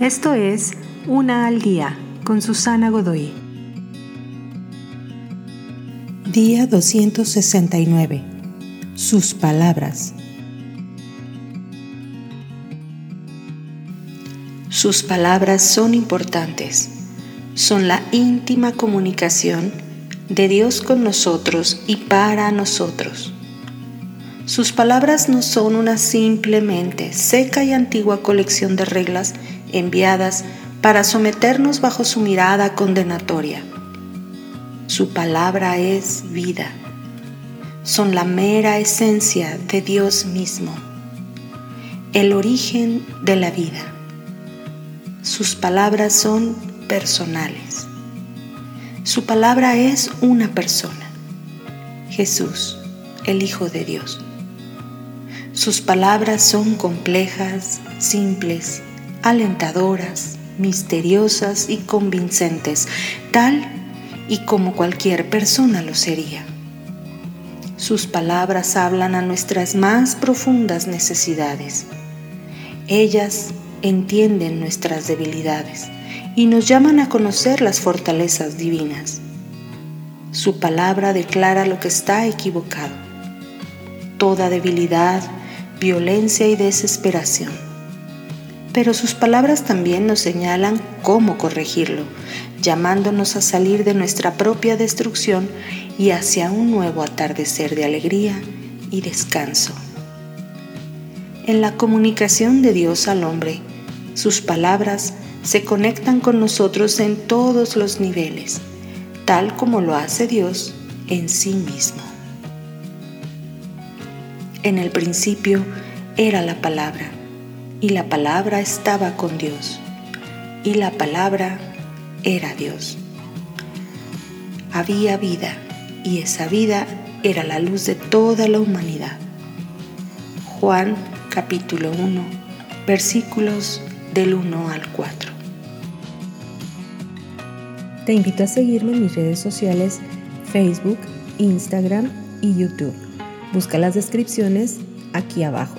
Esto es Una al Día con Susana Godoy. Día 269. Sus palabras. Sus palabras son importantes. Son la íntima comunicación de Dios con nosotros y para nosotros. Sus palabras no son una simplemente seca y antigua colección de reglas enviadas para someternos bajo su mirada condenatoria. Su palabra es vida. Son la mera esencia de Dios mismo, el origen de la vida. Sus palabras son personales. Su palabra es una persona, Jesús, el Hijo de Dios. Sus palabras son complejas, simples, alentadoras, misteriosas y convincentes, tal y como cualquier persona lo sería. Sus palabras hablan a nuestras más profundas necesidades. Ellas entienden nuestras debilidades y nos llaman a conocer las fortalezas divinas. Su palabra declara lo que está equivocado, toda debilidad, violencia y desesperación. Pero sus palabras también nos señalan cómo corregirlo, llamándonos a salir de nuestra propia destrucción y hacia un nuevo atardecer de alegría y descanso. En la comunicación de Dios al hombre, sus palabras se conectan con nosotros en todos los niveles, tal como lo hace Dios en sí mismo. En el principio era la palabra, y la palabra estaba con Dios, y la palabra era Dios. Había vida, y esa vida era la luz de toda la humanidad. Juan capítulo 1, versículos del 1 al 4. Te invito a seguirme en mis redes sociales Facebook, Instagram y YouTube. Busca las descripciones aquí abajo.